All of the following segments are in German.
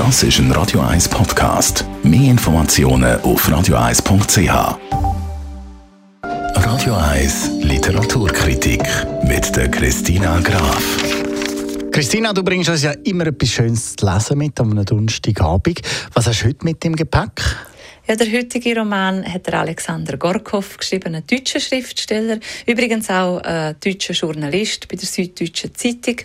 Das ist ein Radio 1 Podcast. Mehr Informationen auf radio1.ch. Radio 1 Literaturkritik mit der Christina Graf. Christina, du bringst uns ja immer etwas Schönes zu lesen mit am Donnerstagabend. Was hast du heute mit dem Gepäck? Ja, der heutige Roman hat der Alexander Gorkow geschrieben, ein deutscher Schriftsteller, übrigens auch ein deutscher Journalist bei der Süddeutschen Zeitung.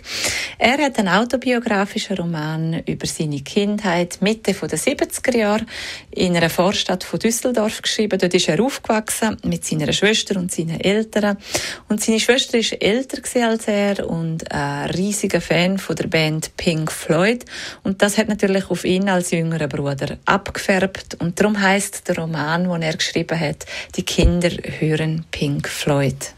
Er hat einen autobiografischen Roman über seine Kindheit Mitte der 70er Jahre in einer Vorstadt von Düsseldorf geschrieben. Dort ist er aufgewachsen mit seiner Schwester und seinen Eltern. Und seine Schwester ist älter als er und ein riesiger Fan der Band Pink Floyd. Und das hat natürlich auf ihn als jüngerer Bruder abgefärbt. Und darum heißt heißt der Roman, den er geschrieben hat, Die Kinder hören Pink Floyd.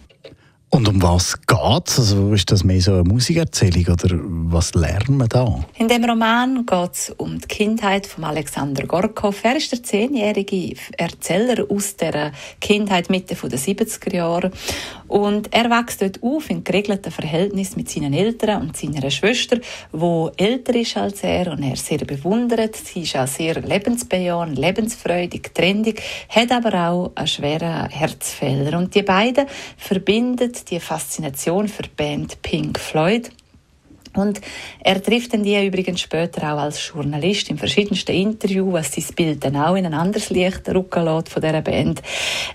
Und um was geht es? Also ist das mehr so eine Musikerzählung oder was lernen wir da? In dem Roman geht es um die Kindheit von Alexander Gorkow. Er ist der zehnjährige Erzähler aus der Kindheit Mitte der 70er Jahre. Und er wächst dort auf in geregelten Verhältnis mit seinen Eltern und seiner Schwester, wo älter ist als er und er sehr bewundert. Sie ist auch sehr lebensbejahend, lebensfreudig, trendig, hat aber auch einen schweren Herzfehler. Und die beiden verbinden die Faszination für die Band Pink Floyd. Und er trifft dann die übrigens später auch als Journalist in verschiedensten Interviews, was sein Bild dann auch in ein anderes Licht rücken lässt von dieser Band.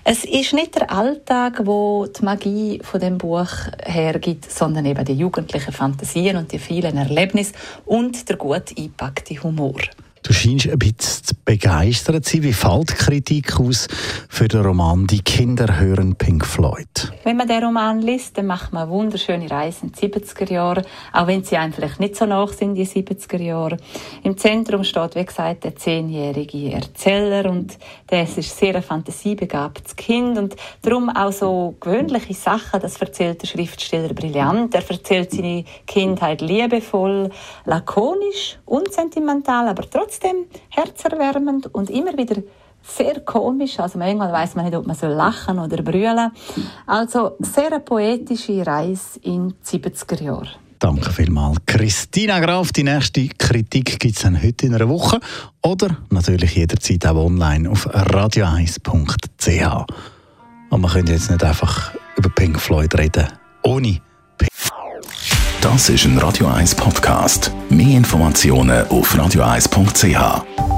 Es ist nicht der Alltag, wo die Magie von dem Buch hergibt, sondern eben die jugendlichen Fantasien und die vielen Erlebnisse und der gut eingepackte Humor. Du scheinst ein bisschen begeistert zu sein. Wie fällt Kritik aus für den Roman «Die Kinder hören Pink Floyd»? Wenn man den Roman liest, dann macht man wunderschöne Reisen in die 70er Jahre, auch wenn sie einem nicht so nach sind, die 70er Jahre. Im Zentrum steht, wie gesagt, der zehnjährige Erzähler und das ist sehr ein fantasiebegabtes Kind und darum auch so gewöhnliche Sachen, das erzählt der Schriftsteller brillant. Er erzählt seine Kindheit liebevoll, lakonisch, unsentimental, aber trotzdem trotzdem herzerwärmend und immer wieder sehr komisch. Also manchmal weiß man nicht, ob man so lachen oder brüllen. Also sehr eine poetische Reise in die 70er Jahre. Danke vielmals. Christina Graf, die nächste Kritik gibt es dann heute in einer Woche oder natürlich jederzeit auch online auf radio1.ch. Und man könnte jetzt nicht einfach über Pink Floyd reden, ohne Pink Das ist ein Radio 1 Podcast. Mehr Informationen auf radio1.ch.